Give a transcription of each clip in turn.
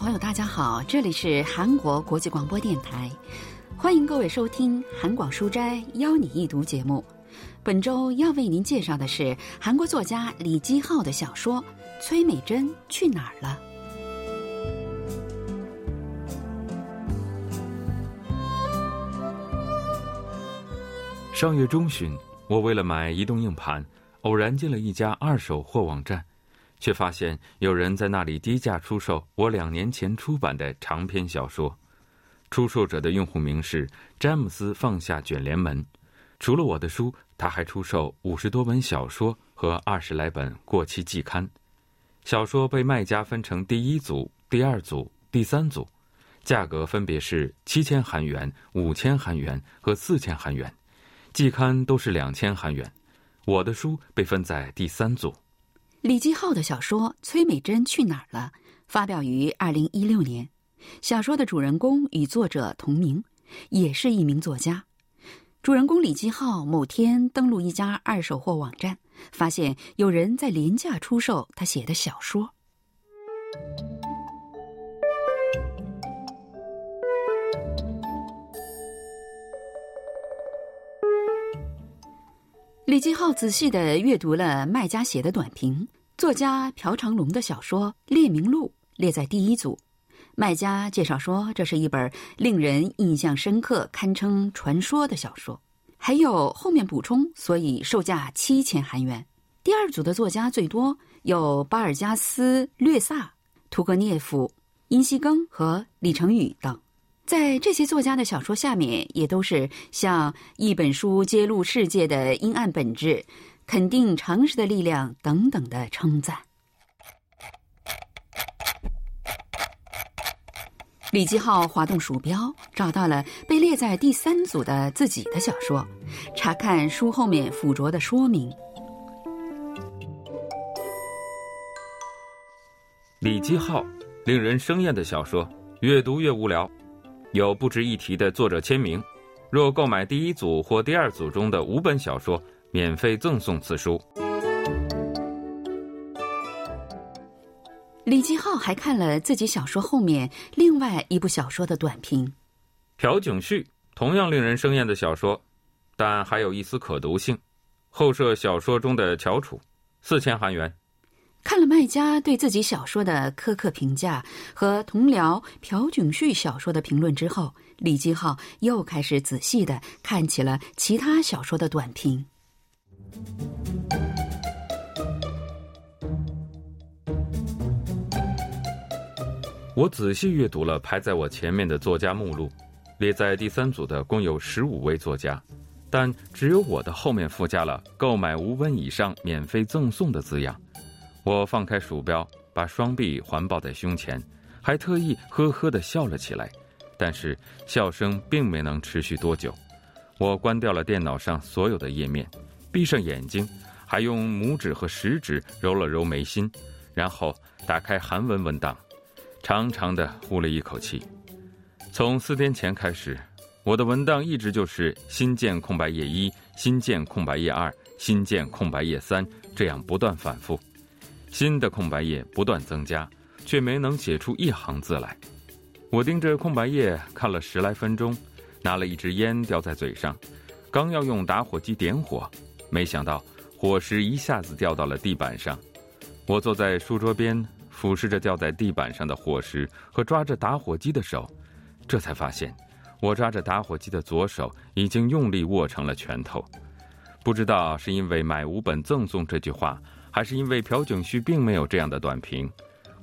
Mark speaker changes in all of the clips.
Speaker 1: 朋友，大家好，这里是韩国国际广播电台，欢迎各位收听韩广书斋邀你一读节目。本周要为您介绍的是韩国作家李基浩的小说《崔美珍去哪儿了》。
Speaker 2: 上月中旬，我为了买移动硬盘，偶然进了一家二手货网站。却发现有人在那里低价出售我两年前出版的长篇小说，出售者的用户名是詹姆斯放下卷帘门。除了我的书，他还出售五十多本小说和二十来本过期季刊。小说被卖家分成第一组、第二组、第三组，价格分别是七千韩元、五千韩元和四千韩元，季刊都是两千韩元。我的书被分在第三组。
Speaker 1: 李继浩的小说《崔美珍去哪儿了》发表于二零一六年。小说的主人公与作者同名，也是一名作家。主人公李继浩某天登录一家二手货网站，发现有人在廉价出售他写的小说。李金浩仔细的阅读了卖家写的短评，作家朴长龙的小说《列明录》列在第一组。卖家介绍说，这是一本令人印象深刻、堪称传说的小说。还有后面补充，所以售价七千韩元。第二组的作家最多有巴尔加斯、略萨、屠格涅夫、殷锡庚和李成宇等。在这些作家的小说下面，也都是像一本书揭露世界的阴暗本质、肯定诚实的力量等等的称赞。李基浩滑动鼠标，找到了被列在第三组的自己的小说，查看书后面附着的说明。
Speaker 2: 李基浩，令人生厌的小说，越读越无聊。有不值一提的作者签名，若购买第一组或第二组中的五本小说，免费赠送此书。
Speaker 1: 李继浩还看了自己小说后面另外一部小说的短评。
Speaker 2: 朴炯旭同样令人生厌的小说，但还有一丝可读性。后设小说中的翘楚，四千韩元。
Speaker 1: 看了卖家对自己小说的苛刻评价和同僚朴炯旭小说的评论之后，李基浩又开始仔细的看起了其他小说的短评。
Speaker 2: 我仔细阅读了排在我前面的作家目录，列在第三组的共有十五位作家，但只有我的后面附加了“购买五本以上免费赠送”的字样。我放开鼠标，把双臂环抱在胸前，还特意呵呵地笑了起来。但是笑声并没能持续多久。我关掉了电脑上所有的页面，闭上眼睛，还用拇指和食指揉了揉眉心，然后打开韩文文档，长长的呼了一口气。从四天前开始，我的文档一直就是新建空白页一、新建空白页二、新建空白页三，这样不断反复。新的空白页不断增加，却没能写出一行字来。我盯着空白页看了十来分钟，拿了一支烟叼在嘴上，刚要用打火机点火，没想到火石一下子掉到了地板上。我坐在书桌边，俯视着掉在地板上的火石和抓着打火机的手，这才发现，我抓着打火机的左手已经用力握成了拳头。不知道是因为买五本赠送这句话。还是因为朴炯旭并没有这样的短评，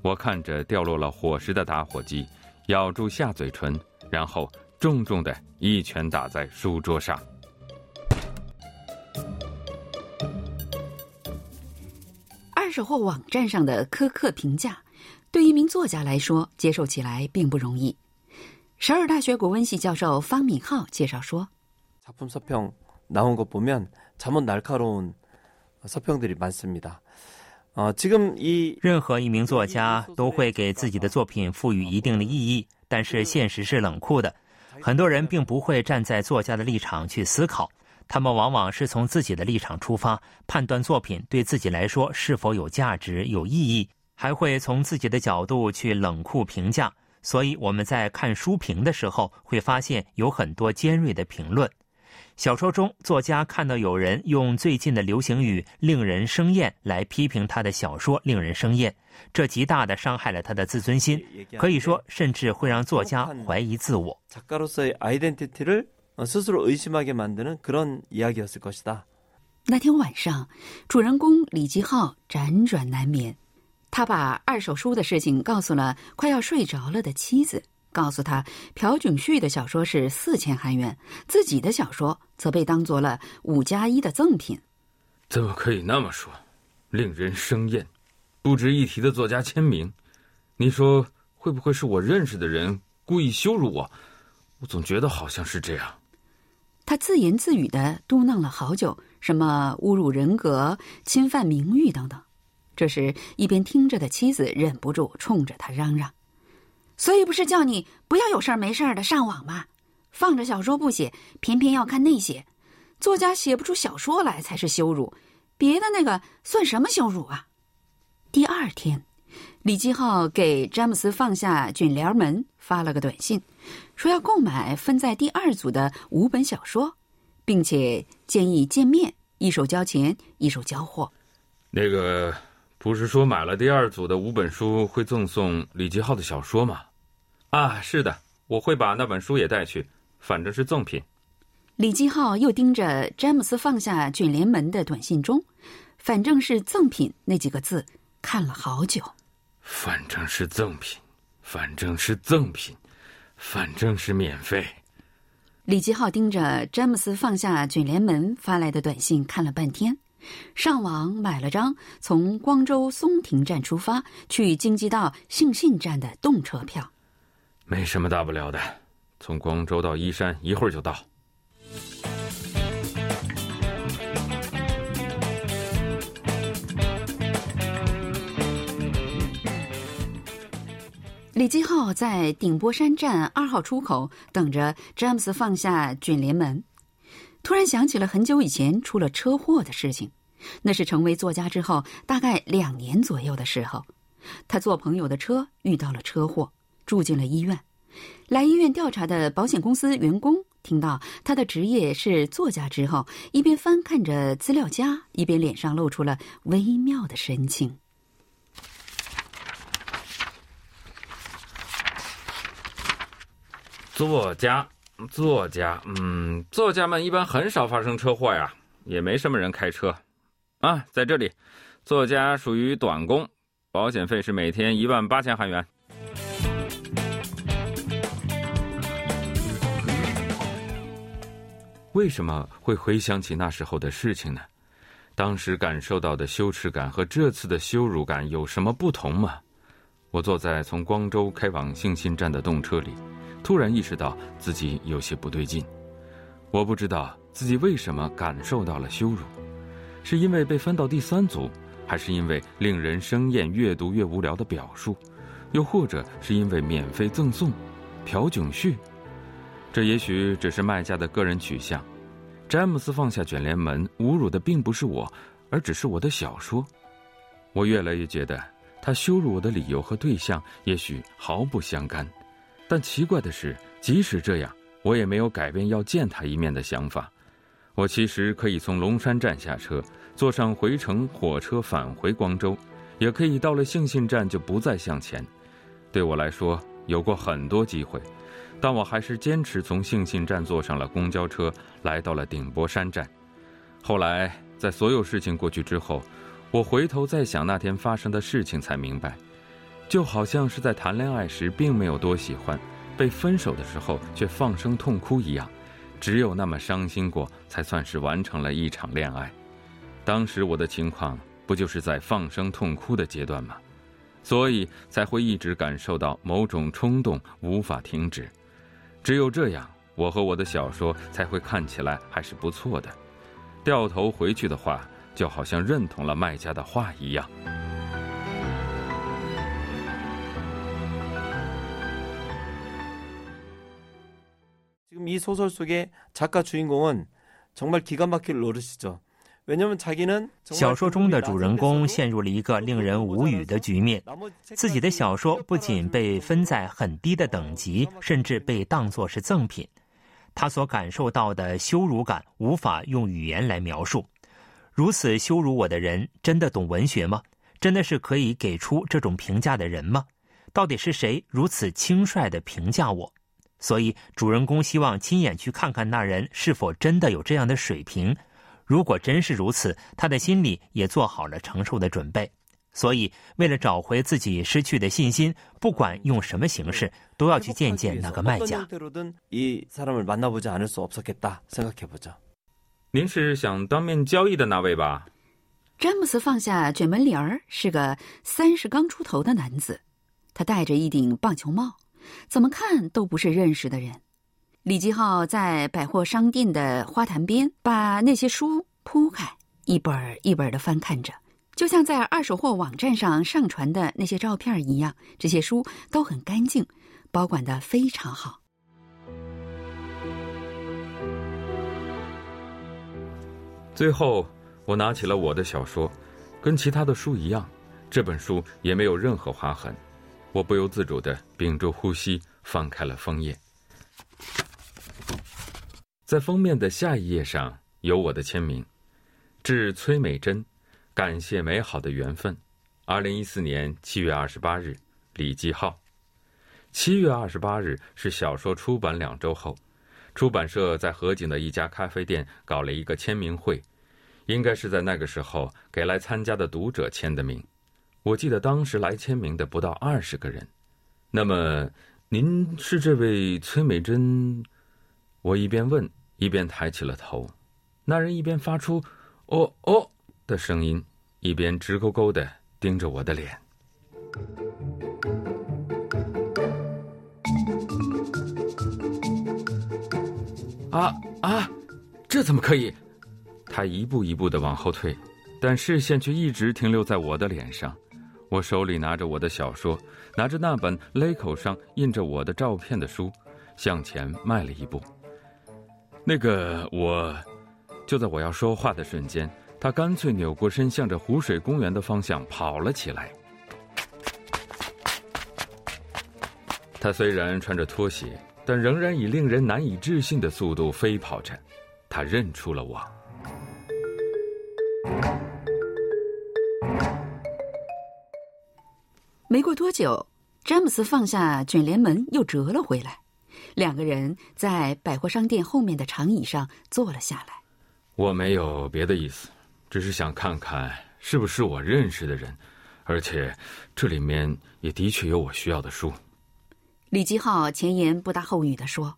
Speaker 2: 我看着掉落了火石的打火机，咬住下嘴唇，然后重重的一拳打在书桌上。
Speaker 1: 二手货网站上的苛刻评价，对一名作家来说接受起来并不容易。首尔大学国文系教授方敏浩介绍说：“
Speaker 3: 작품서평나온것보면참못날카로운。” 서평들이많습니다呃，지금 이
Speaker 4: 任何一名作家都会给自己的作品赋予一定的意义，但是现实是冷酷的。很多人并不会站在作家的立场去思考，他们往往是从自己的立场出发，判断作品对自己来说是否有价值、有意义。 还会从自己的角度去冷酷评价，所以我们在看书评的时候会发现有很多尖锐的评论。 小说中作家看到有人用最近的流行语令人生厌来批评他的小说令人生厌这极大的伤害了他的自尊心可以说甚至会让作家怀疑自我。
Speaker 1: 那天晚上主人公李吉浩辗转难眠。他把二手书的事情告诉了快要睡着了的妻子。告诉他朴炯旭的小说是四千韩元，自己的小说则被当做了五加一的赠品。
Speaker 2: 怎么可以那么说？令人生厌，不值一提的作家签名，你说会不会是我认识的人故意羞辱我？我总觉得好像是这样。
Speaker 1: 他自言自语的嘟囔了好久，什么侮辱人格、侵犯名誉等等。这时，一边听着的妻子忍不住冲着他嚷嚷：“所以不是叫你不要有事儿没事儿的上网吗？放着小说不写，偏偏要看那些，作家写不出小说来才是羞辱，别的那个算什么羞辱啊？”第二天。李继浩给詹姆斯放下卷帘门，发了个短信，说要购买分在第二组的五本小说，并且建议见面，一手交钱，一手交货。
Speaker 2: 那个不是说买了第二组的五本书会赠送李吉浩的小说吗？啊，是的，我会把那本书也带去，反正是赠品。
Speaker 1: 李继浩又盯着詹姆斯放下卷帘门的短信中，反正是赠品那几个字看了好久。
Speaker 2: 反正是赠品，反正是赠品，反正是免费。
Speaker 1: 李继浩盯着詹姆斯放下卷帘门发来的短信看了半天，上网买了张从光州松亭站出发去京畿道信信站的动车票。
Speaker 2: 没什么大不了的，从光州到依山一会儿就到。
Speaker 1: 李继浩在顶波山站二号出口等着詹姆斯放下卷帘门，突然想起了很久以前出了车祸的事情。那是成为作家之后大概两年左右的时候，他坐朋友的车遇到了车祸，住进了医院。来医院调查的保险公司员工听到他的职业是作家之后，一边翻看着资料夹，一边脸上露出了微妙的神情。
Speaker 2: 作家，作家，嗯，作家们一般很少发生车祸呀，也没什么人开车，啊，在这里，作家属于短工，保险费是每天一万八千韩元。为什么会回想起那时候的事情呢？当时感受到的羞耻感和这次的羞辱感有什么不同吗？我坐在从光州开往兴信站的动车里。突然意识到自己有些不对劲，我不知道自己为什么感受到了羞辱，是因为被分到第三组，还是因为令人生厌、越读越无聊的表述，又或者是因为免费赠送朴炯旭？这也许只是卖家的个人取向。詹姆斯放下卷帘门，侮辱的并不是我，而只是我的小说。我越来越觉得，他羞辱我的理由和对象也许毫不相干。但奇怪的是，即使这样，我也没有改变要见他一面的想法。我其实可以从龙山站下车，坐上回程火车返回光州，也可以到了兴信站就不再向前。对我来说，有过很多机会，但我还是坚持从兴信站坐上了公交车，来到了顶波山站。后来，在所有事情过去之后，我回头再想那天发生的事情，才明白。就好像是在谈恋爱时并没有多喜欢，被分手的时候却放声痛哭一样，只有那么伤心过，才算是完成了一场恋爱。当时我的情况不就是在放声痛哭的阶段吗？所以才会一直感受到某种冲动无法停止。只有这样，我和我的小说才会看起来还是不错的。掉头回去的话，就好像认同了卖家的话一样。
Speaker 3: 지금 이 소설 속의 작가 주인공은 정말 기가 막힐 노릇이죠.
Speaker 4: 小说中的主人公陷入了一个令人无语的局面，自己的小说不仅被分在很低的等级，甚至被当作是赠品。他所感受到的羞辱感无法用语言来描述。如此羞辱我的人，真的懂文学吗？真的是可以给出这种评价的人吗？到底是谁如此轻率的评价我？ 所以主人公希望亲眼去看看那人是否真的有这样的水平。如果真是如此，他的心里也做好了承受的准备。所以，为了找回自己失去的信心，不管用什么形式，都要去见见那个卖家。
Speaker 2: 您是想当面交易的那位吧？
Speaker 1: 詹姆斯放下卷门帘儿，是个三十刚出头的男子，他戴着一顶棒球帽，怎么看都不是认识的人。李继浩在百货商店的花坛边，把那些书铺开，一本一本的翻看着，就像在二手货网站上上传的那些照片一样。这些书都很干净，保管的非常好。
Speaker 2: 最后，我拿起了我的小说，跟其他的书一样，这本书也没有任何划痕。我不由自主的屏住呼吸，翻开了封页。在封面的下一页上有我的签名，致崔美珍，感谢美好的缘分。二零一四年七月二十八日，李继浩。七月二十八日是小说出版两周后，出版社在河景的一家咖啡店搞了一个签名会，应该是在那个时候给来参加的读者签的名。我记得当时来签名的不到二十个人。那么，您是这位崔美珍？我一边问，一边抬起了头。那人一边发出“哦哦”的声音，一边直勾勾的盯着我的脸。啊啊！这怎么可以？他一步一步的往后退，但视线却一直停留在我的脸上。我手里拿着我的小说，拿着那本勒口上印着我的照片的书，向前迈了一步。那个我，就在我要说话的瞬间，他干脆扭过身，向着湖水公园的方向跑了起来。他虽然穿着拖鞋，但仍然以令人难以置信的速度飞跑着。他认出了我。
Speaker 1: 没过多久，詹姆斯放下卷帘门，又折了回来。两个人在百货商店后面的长椅上坐了下来。
Speaker 2: 我没有别的意思，只是想看看是不是我认识的人，而且这里面也的确有我需要的书。
Speaker 1: 李基浩前言不搭后语的说，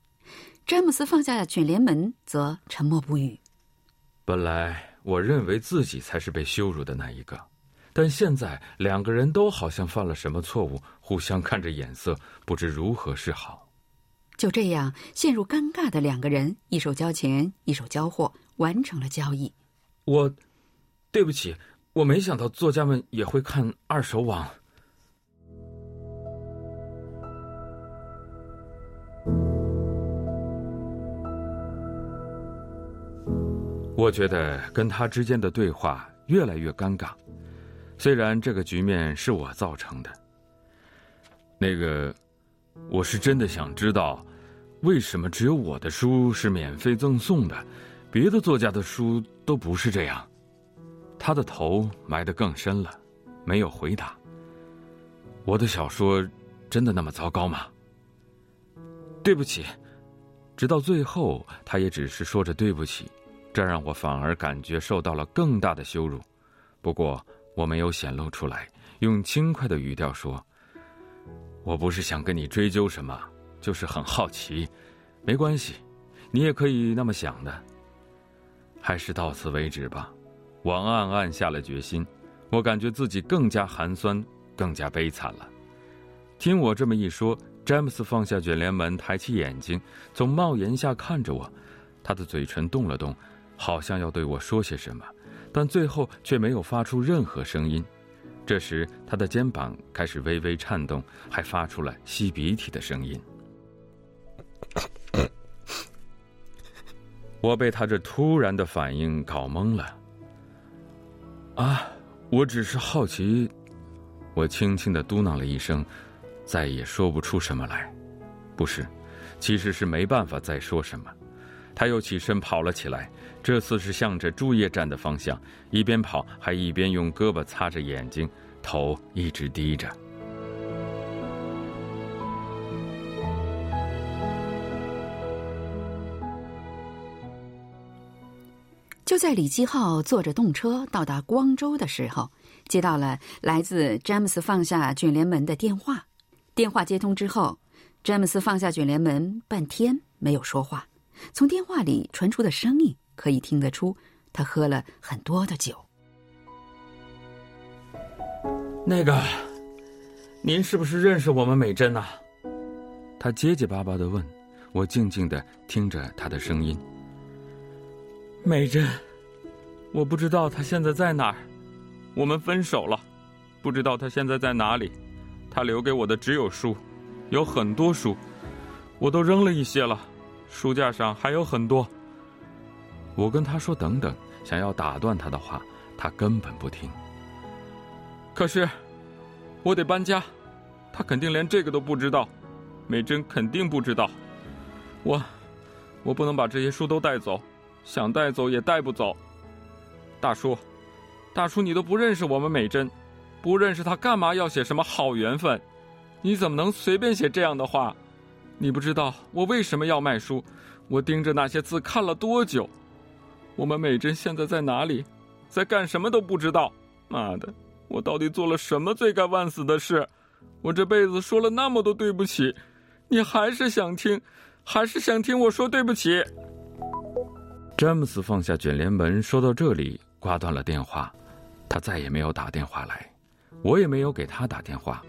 Speaker 1: 詹姆斯放下卷帘门，则沉默不语。
Speaker 2: 本来我认为自己才是被羞辱的那一个，但现在两个人都好像犯了什么错误，互相看着眼色，不知如何是好。
Speaker 1: 就这样，陷入尴尬的两个人，一手交钱，一手交货，完成了交易。
Speaker 2: 我，对不起，我没想到作家们也会看二手网。我觉得跟他之间的对话越来越尴尬，虽然这个局面是我造成的。那个。我是真的想知道，为什么只有我的书是免费赠送的，别的作家的书都不是这样？他的头埋得更深了，没有回答。我的小说真的那么糟糕吗？对不起，直到最后，他也只是说着对不起，这让我反而感觉受到了更大的羞辱。不过我没有显露出来，用轻快的语调说。我不是想跟你追究什么，就是很好奇。没关系，你也可以那么想的。还是到此为止吧。我暗暗下了决心。我感觉自己更加寒酸，更加悲惨了。听我这么一说，詹姆斯放下卷帘门，抬起眼睛，从帽檐下看着我。他的嘴唇动了动，好像要对我说些什么，但最后却没有发出任何声音。这时，他的肩膀开始微微颤动，还发出了吸鼻涕的声音。我被他这突然的反应搞懵了，啊，我只是好奇。我轻轻的嘟囔了一声，再也说不出什么来。不是，其实是没办法再说什么。他又起身跑了起来，这次是向着朱叶站的方向，一边跑还一边用胳膊擦着眼睛，头一直低着。
Speaker 1: 就在李基浩坐着动车到达光州的时候，接到了来自詹姆斯放下卷帘门的电话。电话接通之后，詹姆斯放下卷帘门，半天没有说话。从电话里传出的声音可以听得出，他喝了很多的酒。
Speaker 2: 那个，您是不是认识我们美珍呐？他结结巴巴的问。我静静的听着他的声音。美珍，我不知道她现在在哪儿。我们分手了，不知道她现在在哪里。她留给我的只有书，有很多书，我都扔了一些了。书架上还有很多。我跟他说等等，想要打断他的话，他根本不听。可是，我得搬家，他肯定连这个都不知道。美珍肯定不知道。我，我不能把这些书都带走。想带走也带不走，大叔，大叔，你都不认识我们美珍，不认识她，干嘛要写什么好缘分？你怎么能随便写这样的话？你不知道我为什么要卖书？我盯着那些字看了多久？我们美珍现在在哪里？在干什么都不知道。妈的，我到底做了什么罪该万死的事？我这辈子说了那么多对不起，你还是想听，还是想听我说对不起？詹姆斯放下卷帘门，说到这里，挂断了电话。他再也没有打电话来，我也没有给他打电话。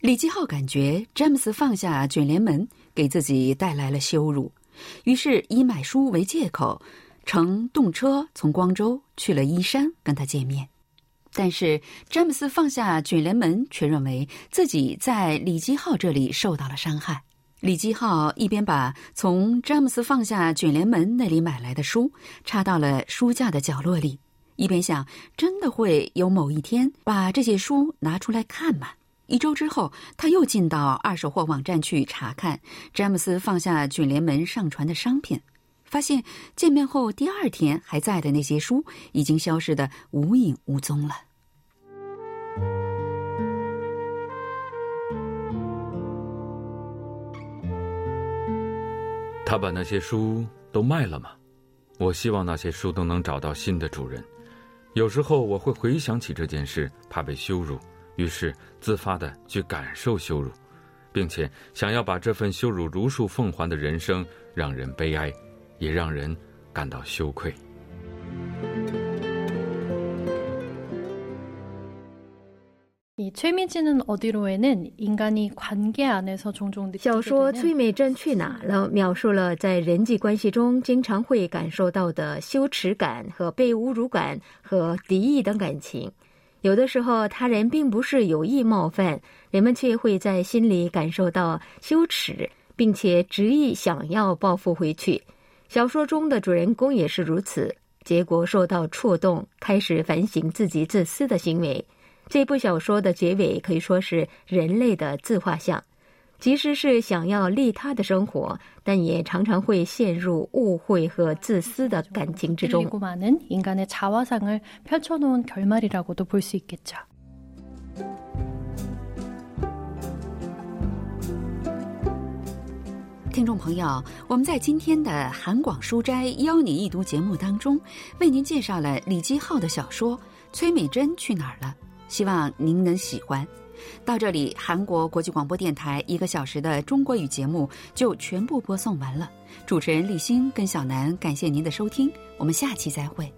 Speaker 1: 李继浩感觉詹姆斯放下卷帘门给自己带来了羞辱，于是以买书为借口，乘动车从光州去了依山跟他见面。但是詹姆斯放下卷帘门，却认为自己在李基浩这里受到了伤害。李基浩一边把从詹姆斯放下卷帘门那里买来的书插到了书架的角落里，一边想：真的会有某一天把这些书拿出来看吗？一周之后，他又进到二手货网站去查看詹姆斯放下卷帘门上传的商品，发现见面后第二天还在的那些书已经消失的无影无踪了。
Speaker 2: 他把那些书都卖了吗？我希望那些书都能找到新的主人。有时候我会回想起这件事，怕被羞辱，于是自发的去感受羞辱，并且想要把这份羞辱如数奉还的人生，让人悲哀，也让人感到羞愧。
Speaker 5: 小说《崔美珍去哪了》描述了在人际关系中经常会感受到的羞耻感和被侮辱感和敌意等感情。有的时候，他人并不是有意冒犯，人们却会在心里感受到羞耻，并且执意想要报复回去。小说中的主人公也是如此，结果受到触动，开始反省自己自私的行为。这部小说的结尾可以说是人类的自画像，即使是想要利他的生活，但也常常会陷入误会和自私的感情之中。
Speaker 1: 听众朋友，我们在今天的韩广书斋邀你一读节目当中，为您介绍了李基浩的小说《崔美珍去哪儿了》。希望您能喜欢。到这里，韩国国际广播电台一个小时的中国语节目就全部播送完了。主持人立新跟小南，感谢您的收听，我们下期再会。